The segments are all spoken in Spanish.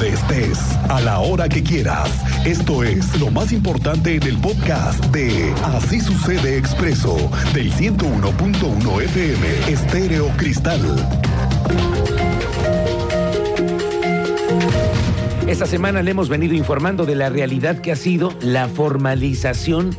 donde a la hora que quieras. Esto es lo más importante en el podcast de Así sucede expreso del 101.1 FM Estéreo Cristal. Esta semana le hemos venido informando de la realidad que ha sido la formalización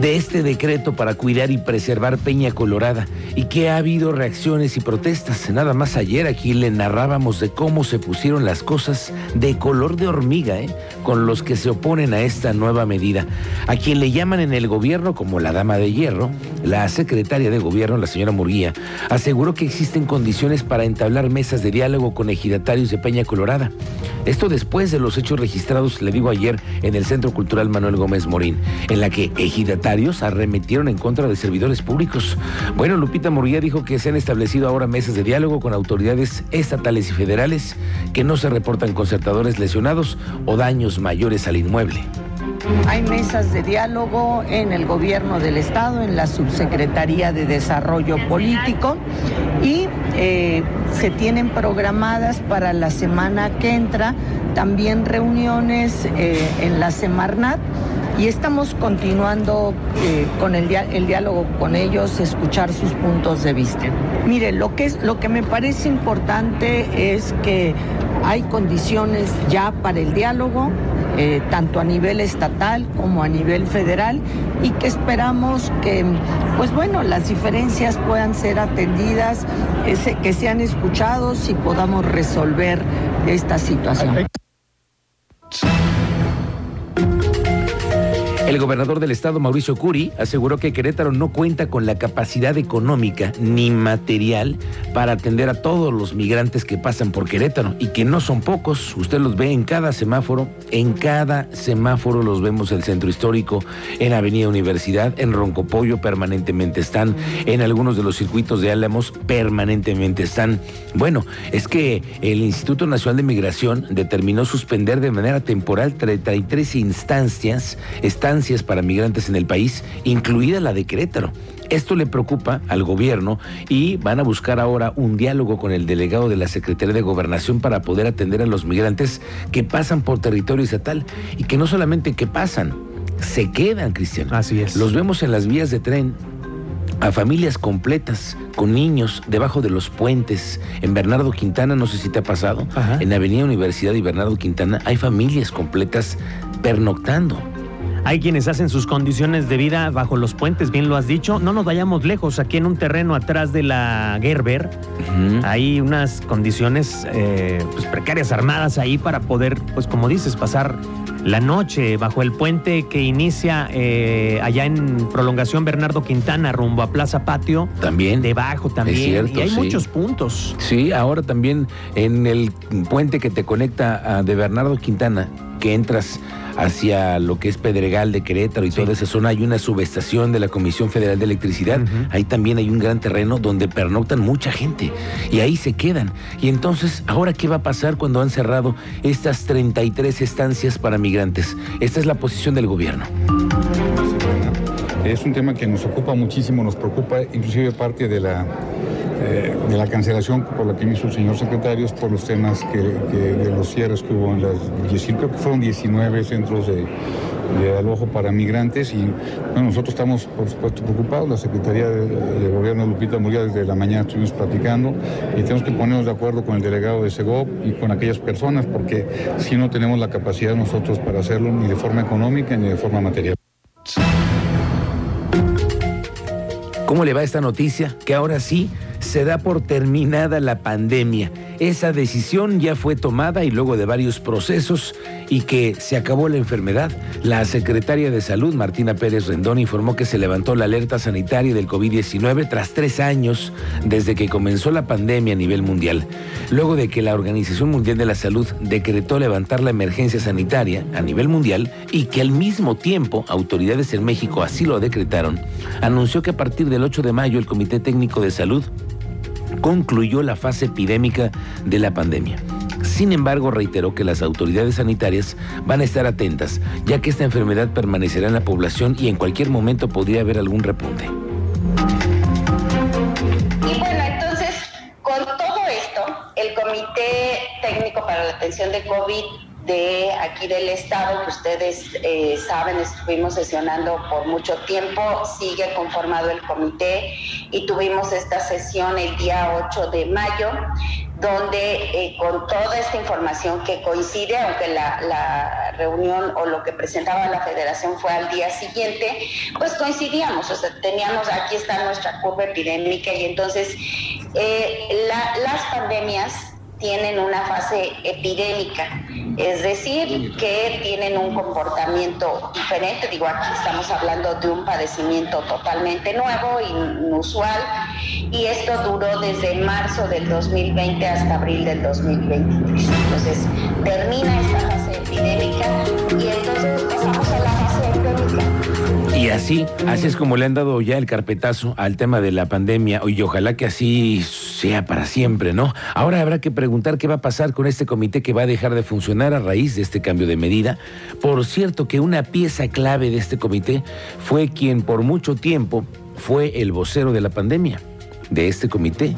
de este decreto para cuidar y preservar Peña Colorada y que ha habido reacciones y protestas. Nada más ayer aquí le narrábamos de cómo se pusieron las cosas de color de hormiga ¿eh? con los que se oponen a esta nueva medida. A quien le llaman en el gobierno como la dama de hierro, la secretaria de gobierno, la señora Murguía, aseguró que existen condiciones para entablar mesas de diálogo con ejidatarios de Peña Colorada. Esto después de los hechos registrados, le digo ayer, en el Centro Cultural Manuel Gómez Morín, en la que ejidatarios arremetieron en contra de servidores públicos. Bueno, Lupita Murguía dijo que se han establecido ahora mesas de diálogo con autoridades estatales y federales que no se reportan concertadores lesionados o daños mayores al inmueble. Hay mesas de diálogo en el gobierno del estado, en la subsecretaría de Desarrollo Político y eh, se tienen programadas para la semana que entra también reuniones eh, en la Semarnat y estamos continuando eh, con el, el, diálogo con ellos, escuchar sus puntos de vista. Mire, lo que, es, lo que me parece importante es que hay condiciones ya para el diálogo, eh, tanto a nivel estatal como a nivel federal, y que esperamos que, pues bueno, las diferencias puedan ser atendidas, que sean escuchados y podamos resolver esta situación. El gobernador del estado, Mauricio Curi, aseguró que Querétaro no cuenta con la capacidad económica ni material para atender a todos los migrantes que pasan por Querétaro y que no son pocos. Usted los ve en cada semáforo, en cada semáforo los vemos en el centro histórico, en Avenida Universidad, en Roncopollo permanentemente están, en algunos de los circuitos de Álamos permanentemente están. Bueno, es que el Instituto Nacional de Migración determinó suspender de manera temporal 33 instancias, estancias para migrantes en el país, incluida la de Querétaro. Esto le preocupa al gobierno y van a buscar ahora un diálogo con el delegado de la Secretaría de Gobernación para poder atender a los migrantes que pasan por territorio estatal y que no solamente que pasan, se quedan, Cristian. Así es. Los vemos en las vías de tren, a familias completas con niños debajo de los puentes. En Bernardo Quintana, no sé si te ha pasado, Ajá. en Avenida Universidad y Bernardo Quintana hay familias completas pernoctando. Hay quienes hacen sus condiciones de vida bajo los puentes, bien lo has dicho. No nos vayamos lejos, aquí en un terreno atrás de la Gerber hay unas condiciones eh, pues, precarias armadas ahí para poder, pues como dices, pasar la noche bajo el puente que inicia eh, allá en prolongación Bernardo Quintana rumbo a Plaza Patio. También. Debajo también. Es cierto, y hay sí. muchos puntos. Sí, ahora también en el puente que te conecta a de Bernardo Quintana, que entras hacia lo que es Pedregal de Querétaro y Sí. toda esa zona, hay una subestación de la Comisión Federal de Electricidad. Ahí también hay un gran terreno donde pernoctan mucha gente y ahí se quedan. Y entonces, ¿ahora qué va a pasar cuando han cerrado estas 33 estancias para migrantes? Esta es la posición del gobierno. Es un tema que nos ocupa muchísimo, nos preocupa, inclusive parte de la, eh, de la cancelación por la que hizo el señor secretario es por los temas que, de los cierres que hubo en las 19, creo que fueron 19 centros de, de alojo para migrantes y bueno, nosotros estamos por supuesto preocupados, la Secretaría de, de Gobierno Lupita Murguía desde la mañana estuvimos platicando y tenemos que ponernos de acuerdo con el delegado de Segov y con aquellas personas porque si no tenemos la capacidad nosotros para hacerlo ni de forma económica ni de forma material. ¿Cómo le va esta noticia? Que ahora sí se da por terminada la pandemia. Esa decisión ya fue tomada y luego de varios procesos y que se acabó la enfermedad. La secretaria de Salud, Martina Pérez Rendón, informó que se levantó la alerta sanitaria del COVID-19 tras tres años desde que comenzó la pandemia a nivel mundial. Luego de que la Organización Mundial de la Salud decretó levantar la emergencia sanitaria a nivel mundial y que al mismo tiempo autoridades en México así lo decretaron, anunció que a partir del 8 de mayo el Comité Técnico de Salud concluyó la fase epidémica de la pandemia. Sin embargo, reiteró que las autoridades sanitarias van a estar atentas, ya que esta enfermedad permanecerá en la población y en cualquier momento podría haber algún repunte. Y bueno, entonces, con todo esto, el Comité Técnico para la atención de COVID de aquí del Estado, que ustedes eh, saben, estuvimos sesionando por mucho tiempo, sigue conformado el comité y tuvimos esta sesión el día 8 de mayo, donde eh, con toda esta información que coincide, aunque la, la, reunión o lo que presentaba la federación fue al día siguiente, pues coincidíamos, o sea, teníamos, aquí está nuestra curva epidémica y entonces eh, la, las pandemias tienen una fase epidémica, es decir, que tienen un comportamiento diferente. Digo, aquí estamos hablando de un padecimiento totalmente nuevo, inusual, y esto duró desde marzo del 2020 hasta abril del 2023. Entonces, termina esta fase epidémica y entonces pasamos a la fase endémica. Y así, así es como le han dado ya el carpetazo al tema de la pandemia y ojalá que así sea para siempre, ¿no? Ahora habrá que preguntar qué va a pasar con este comité que va a dejar de funcionar a raíz de este cambio de medida. Por cierto que una pieza clave de este comité fue quien por mucho tiempo fue el vocero de la pandemia, de este comité.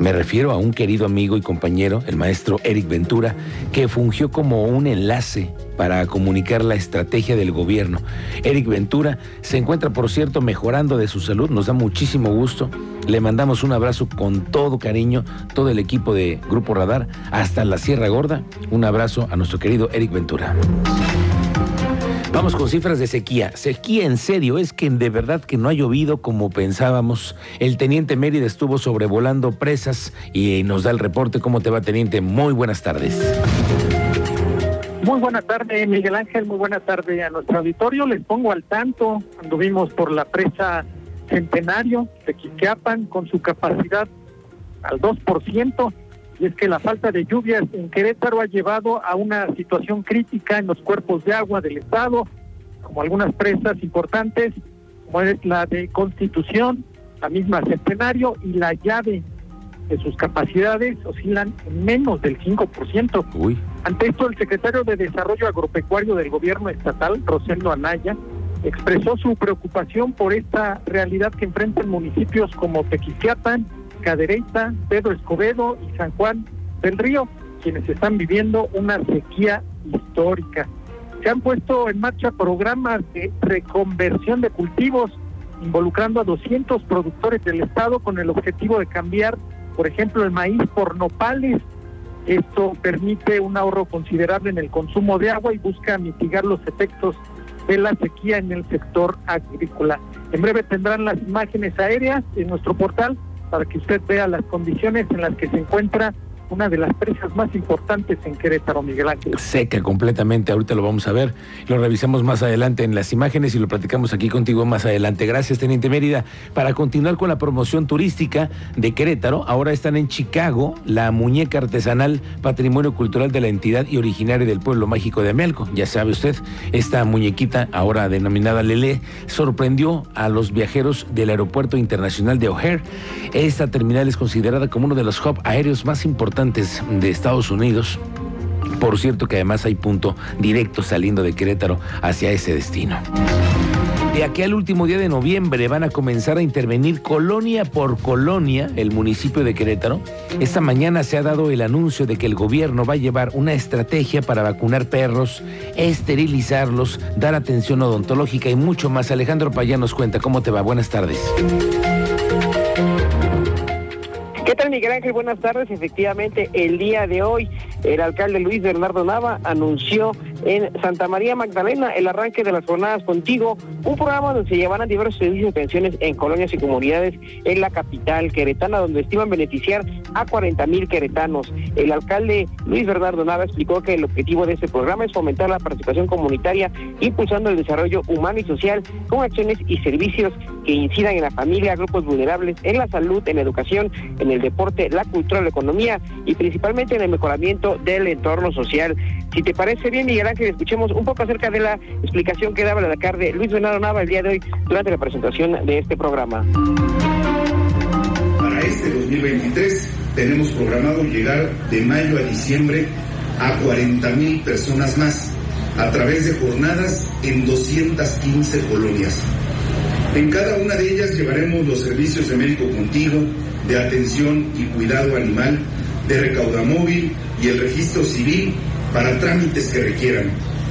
Me refiero a un querido amigo y compañero, el maestro Eric Ventura, que fungió como un enlace para comunicar la estrategia del gobierno. Eric Ventura se encuentra, por cierto, mejorando de su salud, nos da muchísimo gusto. Le mandamos un abrazo con todo cariño, todo el equipo de Grupo Radar, hasta la Sierra Gorda. Un abrazo a nuestro querido Eric Ventura. Vamos con cifras de sequía. Sequía en serio, es que de verdad que no ha llovido como pensábamos. El teniente Mérida estuvo sobrevolando presas y nos da el reporte. ¿Cómo te va, teniente? Muy buenas tardes. Muy buena tarde, Miguel Ángel. Muy buena tarde a nuestro auditorio. Les pongo al tanto. Anduvimos por la presa Centenario de Quiquiapan con su capacidad al 2%. Y es que la falta de lluvias en Querétaro ha llevado a una situación crítica en los cuerpos de agua del Estado, como algunas presas importantes, como es la de Constitución, la misma Centenario y la llave de sus capacidades oscilan en menos del 5%. Uy. Ante esto, el secretario de Desarrollo Agropecuario del Gobierno Estatal, Rosendo Anaya, expresó su preocupación por esta realidad que enfrentan municipios como Tequisquiapan, Cadereyta, Pedro Escobedo y San Juan del Río, quienes están viviendo una sequía histórica. Se han puesto en marcha programas de reconversión de cultivos involucrando a 200 productores del estado con el objetivo de cambiar, por ejemplo, el maíz por nopales. Esto permite un ahorro considerable en el consumo de agua y busca mitigar los efectos de la sequía en el sector agrícola. En breve tendrán las imágenes aéreas en nuestro portal para que usted vea las condiciones en las que se encuentra una de las presas más importantes en Querétaro, Miguel Ángel. Seca completamente, ahorita lo vamos a ver, lo revisamos más adelante en las imágenes y lo platicamos aquí contigo más adelante. Gracias, Teniente Mérida. Para continuar con la promoción turística de Querétaro, ahora están en Chicago la muñeca artesanal Patrimonio Cultural de la entidad y originaria del pueblo mágico de Amelco. Ya sabe usted, esta muñequita, ahora denominada Lele, sorprendió a los viajeros del Aeropuerto Internacional de O'Hare. Esta terminal es considerada como uno de los hubs aéreos más importantes de Estados Unidos. Por cierto que además hay punto directo saliendo de Querétaro hacia ese destino. De aquí al último día de noviembre van a comenzar a intervenir colonia por colonia el municipio de Querétaro. Esta mañana se ha dado el anuncio de que el gobierno va a llevar una estrategia para vacunar perros, esterilizarlos, dar atención odontológica y mucho más. Alejandro Payán nos cuenta cómo te va. Buenas tardes. ¿Qué tal, Miguel Ángel? Buenas tardes. Efectivamente, el día de hoy, el alcalde Luis Bernardo Nava anunció en Santa María Magdalena el arranque de las jornadas contigo, un programa donde se llevarán diversos servicios de pensiones en colonias y comunidades en la capital queretana, donde estiman beneficiar a 40 mil queretanos. El alcalde Luis Bernardo Nava explicó que el objetivo de este programa es fomentar la participación comunitaria, impulsando el desarrollo humano y social con acciones y servicios que incidan en la familia, grupos vulnerables, en la salud, en la educación, en el deporte, la cultura, la economía y principalmente en el mejoramiento del entorno social. Si te parece bien, Miguel Ángel, escuchemos un poco acerca de la explicación que daba el alcalde Luis Bernardo Nava el día de hoy durante la presentación de este programa. Para este 2023 tenemos programado llegar de mayo a diciembre a 40 mil personas más a través de jornadas en 215 colonias. En cada una de ellas llevaremos los servicios de médico contigo, de atención y cuidado animal, de recaudamóvil y el registro civil para trámites que requieran,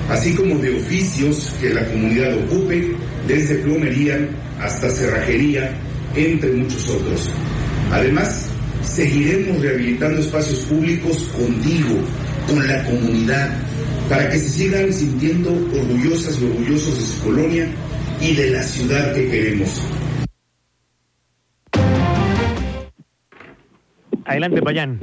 así como de oficios que la comunidad ocupe, desde plomería hasta cerrajería, entre muchos otros. Además, seguiremos rehabilitando espacios públicos contigo, con la comunidad, para que se sigan sintiendo orgullosas y orgullosos de su colonia y de la ciudad que queremos. Adelante, Payán.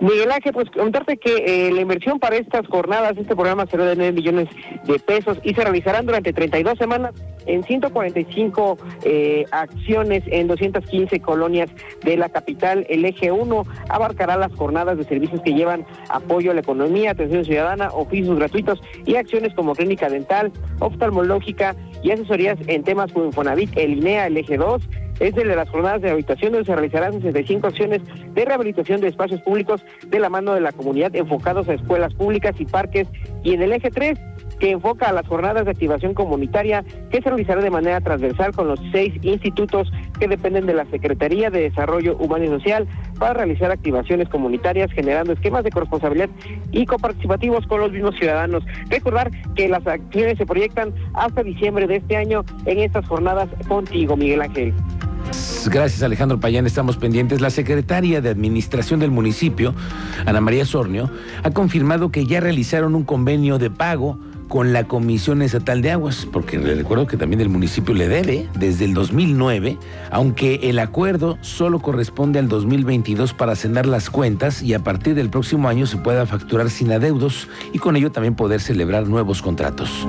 Miguel Ángel, pues contarte que eh, la inversión para estas jornadas, este programa será de 9 millones de pesos y se realizarán durante 32 semanas en 145 eh, acciones en 215 colonias de la capital. El eje 1 abarcará las jornadas de servicios que llevan apoyo a la economía, atención ciudadana, oficios gratuitos y acciones como clínica dental, oftalmológica y asesorías en temas como Infonavit, el INEA, el eje 2 es de las jornadas de rehabilitación donde se realizarán 65 acciones de rehabilitación de espacios públicos de la mano de la comunidad enfocados a escuelas públicas y parques y en el eje 3 que enfoca a las jornadas de activación comunitaria que se realizará de manera transversal con los seis institutos que dependen de la Secretaría de Desarrollo Humano y Social para realizar activaciones comunitarias generando esquemas de corresponsabilidad y coparticipativos con los mismos ciudadanos. Recordar que las acciones se proyectan hasta diciembre de este año en estas jornadas contigo, Miguel Ángel. Gracias Alejandro Payán, estamos pendientes. La secretaria de Administración del municipio, Ana María Sornio, ha confirmado que ya realizaron un convenio de pago con la Comisión Estatal de Aguas, porque le recuerdo que también el municipio le debe desde el 2009, aunque el acuerdo solo corresponde al 2022 para cenar las cuentas y a partir del próximo año se pueda facturar sin adeudos y con ello también poder celebrar nuevos contratos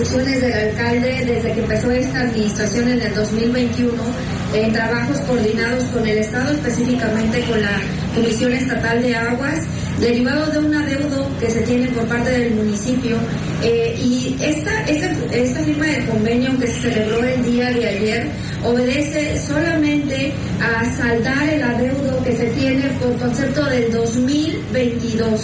por instrucciones del alcalde desde que empezó esta administración en el 2021, en trabajos coordinados con el Estado, específicamente con la Comisión Estatal de Aguas, derivado de un adeudo que se tiene por parte del municipio. Eh, y esta, esta, esta firma de convenio que se celebró el día de ayer obedece solamente a saldar el adeudo que se tiene por concepto del 2022.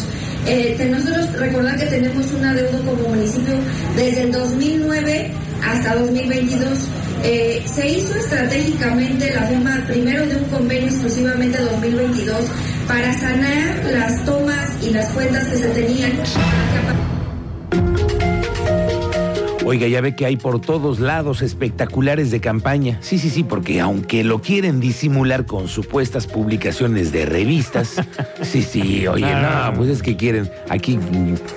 Eh, nosotros recordar que tenemos una deuda como municipio desde el 2009 hasta 2022. Eh, se hizo estratégicamente la firma primero de un convenio exclusivamente 2022 para sanar las tomas y las cuentas que se tenían. Oiga, ya ve que hay por todos lados espectaculares de campaña. Sí, sí, sí, porque aunque lo quieren disimular con supuestas publicaciones de revistas, sí, sí, oye, no, pues es que quieren. Aquí,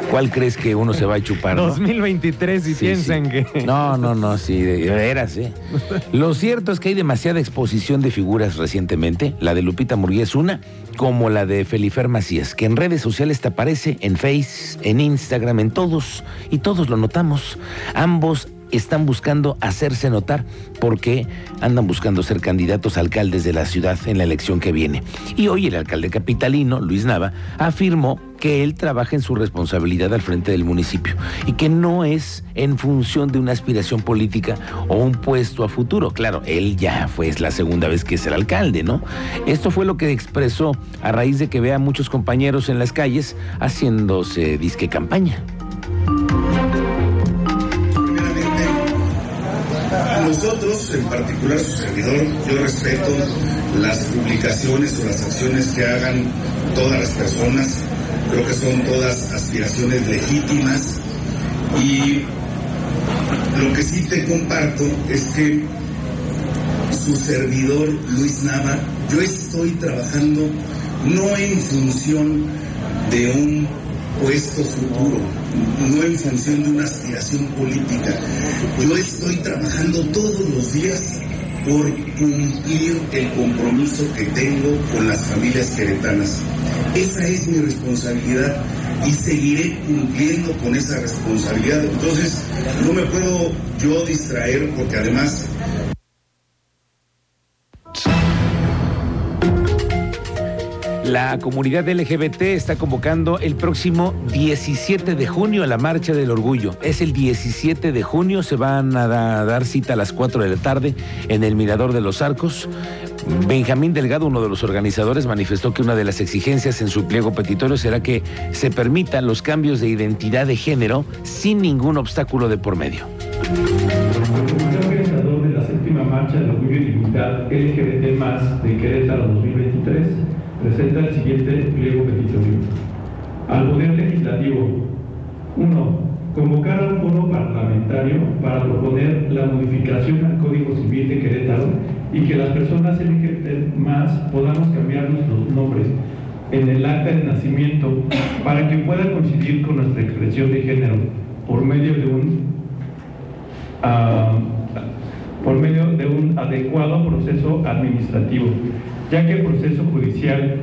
¿cuál crees que uno se va a chupar? 2023 y piensan que. No, no, no, sí, de veras, ¿eh? Lo cierto es que hay demasiada exposición de figuras recientemente. La de Lupita Murguía es una, como la de Felifer Macías, que en redes sociales te aparece, en Face, en Instagram, en todos, y todos lo notamos. Ambos están buscando hacerse notar porque andan buscando ser candidatos a alcaldes de la ciudad en la elección que viene. Y hoy el alcalde capitalino, Luis Nava, afirmó que él trabaja en su responsabilidad al frente del municipio y que no es en función de una aspiración política o un puesto a futuro. Claro, él ya fue es la segunda vez que es el alcalde, ¿no? Esto fue lo que expresó a raíz de que vea a muchos compañeros en las calles haciéndose disque campaña. Nosotros, en particular su servidor, yo respeto las publicaciones o las acciones que hagan todas las personas. Creo que son todas aspiraciones legítimas y lo que sí te comparto es que su servidor Luis Nava, yo estoy trabajando no en función de un puesto futuro, no en función de una aspiración política. Yo estoy trabajando todos los días por cumplir el compromiso que tengo con las familias queretanas. Esa es mi responsabilidad y seguiré cumpliendo con esa responsabilidad. Entonces, no me puedo yo distraer porque además La comunidad LGBT está convocando el próximo 17 de junio a la Marcha del Orgullo. Es el 17 de junio, se van a dar cita a las 4 de la tarde en el Mirador de los Arcos. Benjamín Delgado, uno de los organizadores, manifestó que una de las exigencias en su pliego petitorio será que se permitan los cambios de identidad de género sin ningún obstáculo de por medio. El organizador de la séptima marcha del orgullo y dignidad LGBT de Querétaro 2023 2023 presenta el siguiente pliego petitorio. Al Poder Legislativo. 1. Convocar a un foro parlamentario para proponer la modificación al Código Civil de Querétaro y que las personas LGBT más podamos cambiar nuestros nombres en el acta de nacimiento para que pueda coincidir con nuestra expresión de género por medio de un ah, por medio de un adecuado proceso administrativo, ya que el proceso judicial